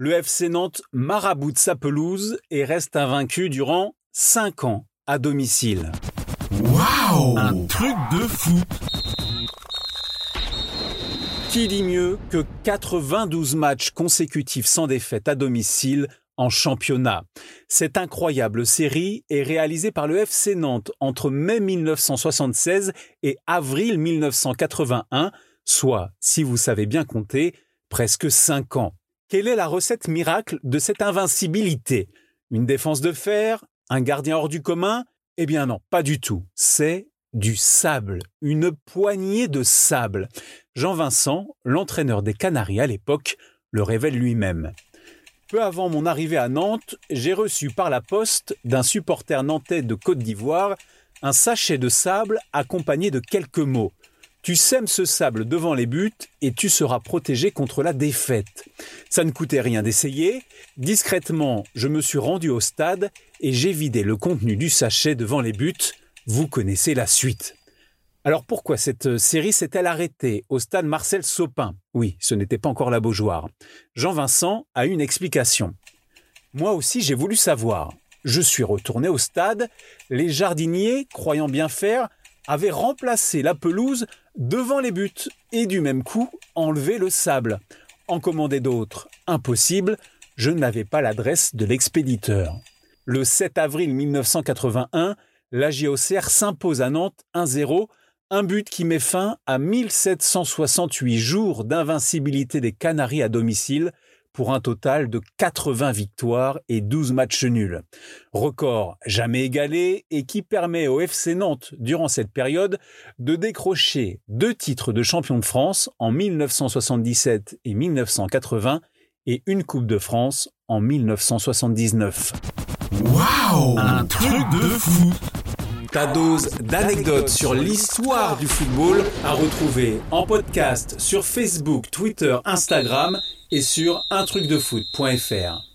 Le FC Nantes maraboute sa pelouse et reste invaincu durant 5 ans à domicile. Waouh Un truc de fou Qui dit mieux que 92 matchs consécutifs sans défaite à domicile en championnat? Cette incroyable série est réalisée par le FC Nantes entre mai 1976 et avril 1981, soit, si vous savez bien compter, presque 5 ans. Quelle est la recette miracle de cette invincibilité? Une défense de fer Un gardien hors du commun? Eh bien non, pas du tout. C'est du sable, une poignée de sable. Jean Vincent, l'entraîneur des Canaries à l'époque, le révèle lui-même. Peu avant mon arrivée à Nantes, j'ai reçu par la poste d'un supporter nantais de Côte d'Ivoire un sachet de sable accompagné de quelques mots. Tu sèmes ce sable devant les buts et tu seras protégé contre la défaite. Ça ne coûtait rien d'essayer. Discrètement, je me suis rendu au stade et j'ai vidé le contenu du sachet devant les buts. Vous connaissez la suite. Alors pourquoi cette série s'est-elle arrêtée au stade Marcel Sopin? Oui, ce n'était pas encore la Beaujoire. Jean-Vincent a une explication. Moi aussi j'ai voulu savoir. Je suis retourné au stade. Les jardiniers, croyant bien faire, avaient remplacé la pelouse devant les buts et du même coup enlevé le sable. En commander d'autres, impossible, je n'avais pas l'adresse de l'expéditeur. Le 7 avril 1981, la JOCR s'impose à Nantes 1-0, un but qui met fin à 1768 jours d'invincibilité des Canaries à domicile pour un total de 80 victoires et 12 matchs nuls. Record jamais égalé et qui permet au FC Nantes, durant cette période, de décrocher deux titres de champion de France en 1977 et 1980 et une Coupe de France en 1979. Waouh Un truc de fou ta dose d'anecdotes sur l'histoire du football à retrouver en podcast sur Facebook, Twitter, Instagram et sur untrucdefoot.fr.